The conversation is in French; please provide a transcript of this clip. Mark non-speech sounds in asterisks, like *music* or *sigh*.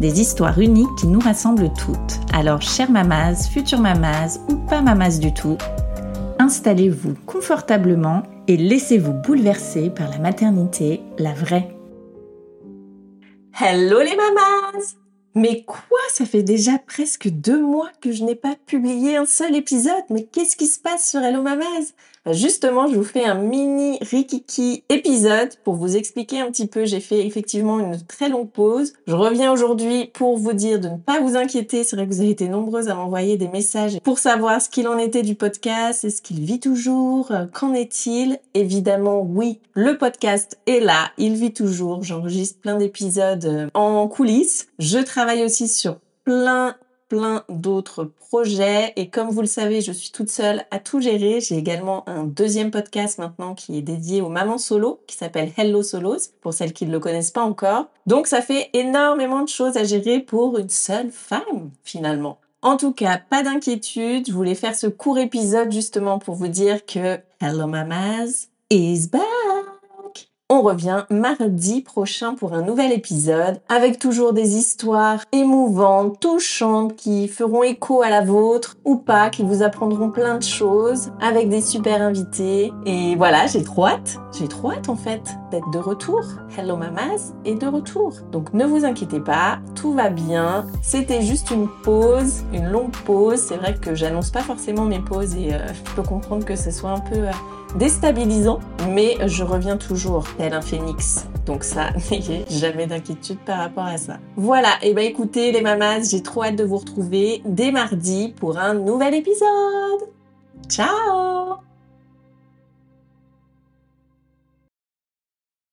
Des histoires uniques qui nous rassemblent toutes. Alors, chère mamas, future mamas ou pas mamas du tout, installez-vous confortablement et laissez-vous bouleverser par la maternité, la vraie. Hello les mamas Mais quoi? Ça fait déjà presque deux mois que je n'ai pas publié un seul épisode, mais qu'est-ce qui se passe sur Hello Mamas? Bah, justement, je vous fais un mini Rikiki épisode pour vous expliquer un petit peu. J'ai fait effectivement une très longue pause. Je reviens aujourd'hui pour vous dire de ne pas vous inquiéter. C'est vrai que vous avez été nombreuses à m'envoyer des messages pour savoir ce qu'il en était du podcast. Est-ce qu'il vit toujours? Euh, Qu'en est-il? Évidemment, oui. Le podcast est là. Il vit toujours. J'enregistre plein d'épisodes euh, en coulisses. Je travaille aussi sur plein plein d'autres projets et comme vous le savez, je suis toute seule à tout gérer. J'ai également un deuxième podcast maintenant qui est dédié aux mamans solo qui s'appelle Hello Solos pour celles qui ne le connaissent pas encore. Donc ça fait énormément de choses à gérer pour une seule femme finalement. En tout cas, pas d'inquiétude, je voulais faire ce court épisode justement pour vous dire que Hello Mamas is back on revient mardi prochain pour un nouvel épisode avec toujours des histoires émouvantes, touchantes qui feront écho à la vôtre ou pas, qui vous apprendront plein de choses avec des super invités. Et voilà, j'ai trop hâte, j'ai trop hâte en fait d'être de retour. Hello Mamas est de retour. Donc ne vous inquiétez pas, tout va bien. C'était juste une pause, une longue pause. C'est vrai que j'annonce pas forcément mes pauses et euh, je peux comprendre que ce soit un peu... Euh, déstabilisant, mais je reviens toujours tel un phénix. Donc ça, *laughs* n'ayez jamais d'inquiétude par rapport à ça. Voilà, et eh ben écoutez les mamas, j'ai trop hâte de vous retrouver dès mardi pour un nouvel épisode. Ciao